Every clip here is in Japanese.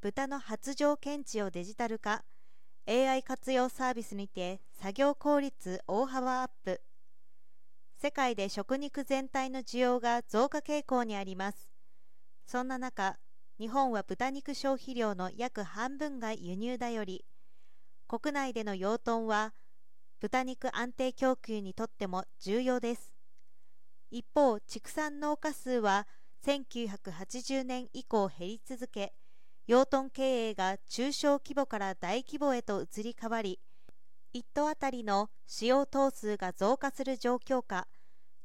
豚の発情検知をデジタル化。AI 活用サービスにて作業効率大幅アップ。世界で食肉全体の需要が増加傾向にあります。そんな中日本は豚肉消費量の約半分が輸入だより国内での養豚は豚肉安定供給にとっても重要です。一方畜産農家数は1980年以降減り続け養豚経営が中小規模から大規模へと移り変わり1頭当たりの使用頭数が増加する状況下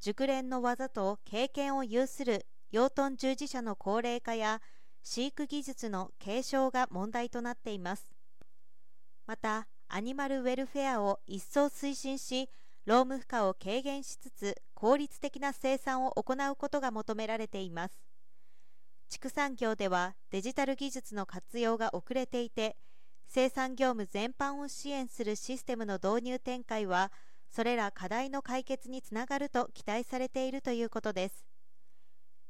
熟練の技と経験を有する養豚従事者の高齢化や飼育技術の継承が問題となっています。またアニマルウェルフェアを一層推進し労務負荷を軽減しつつ効率的な生産を行うことが求められています。畜産業ではデジタル技術の活用が遅れていて生産業務全般を支援するシステムの導入展開はそれら課題の解決につながると期待されているということです。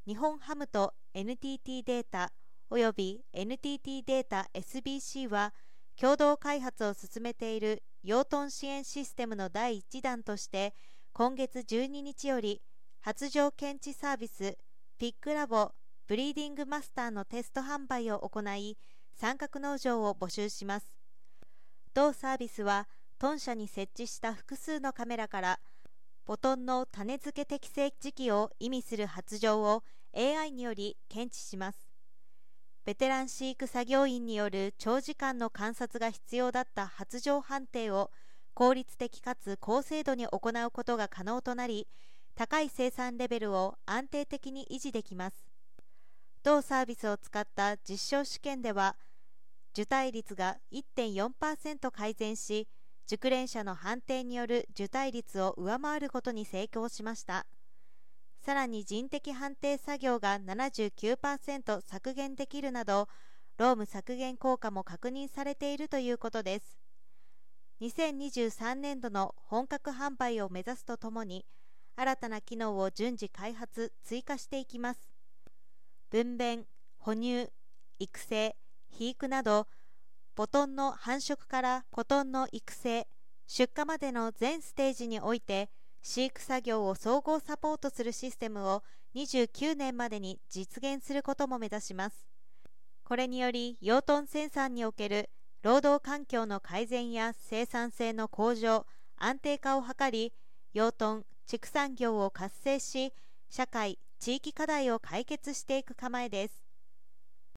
日本ハムと NTT データおよび NTT データ SBC は共同開発を進めている養豚支援システムの第1弾として今月12日より発情検知サービス PIG LABO Breeding Master のテスト販売を行い参画農場を募集します。同サービスは豚舎に設置した複数のカメラから母豚の種付け適正時期を意味する発情を AI により検知します。ベテラン飼育作業員による長時間の観察が必要だった発情判定を効率的かつ高精度に行うことが可能となり高い生産レベルを安定的に維持できます。同サービスを使った実証試験では受胎率が1.4%改善し熟練者の判定による受胎率を上回ることに成功しました。さらに人的判定作業が79%削減できるなど労務削減効果も確認されているということです。2023年度の本格販売を目指すとともに新たな機能を順次開発追加していきます。分娩哺乳育成肥育などボトンの繁殖からコトンの育成出荷までの全ステージにおいて飼育作業を総合サポートするシステムを29年までに実現することも目指します。これにより養豚生産における労働環境の改善や生産性の向上安定化を図り養豚畜産業を活性し社会地域課題を解決していく構えです。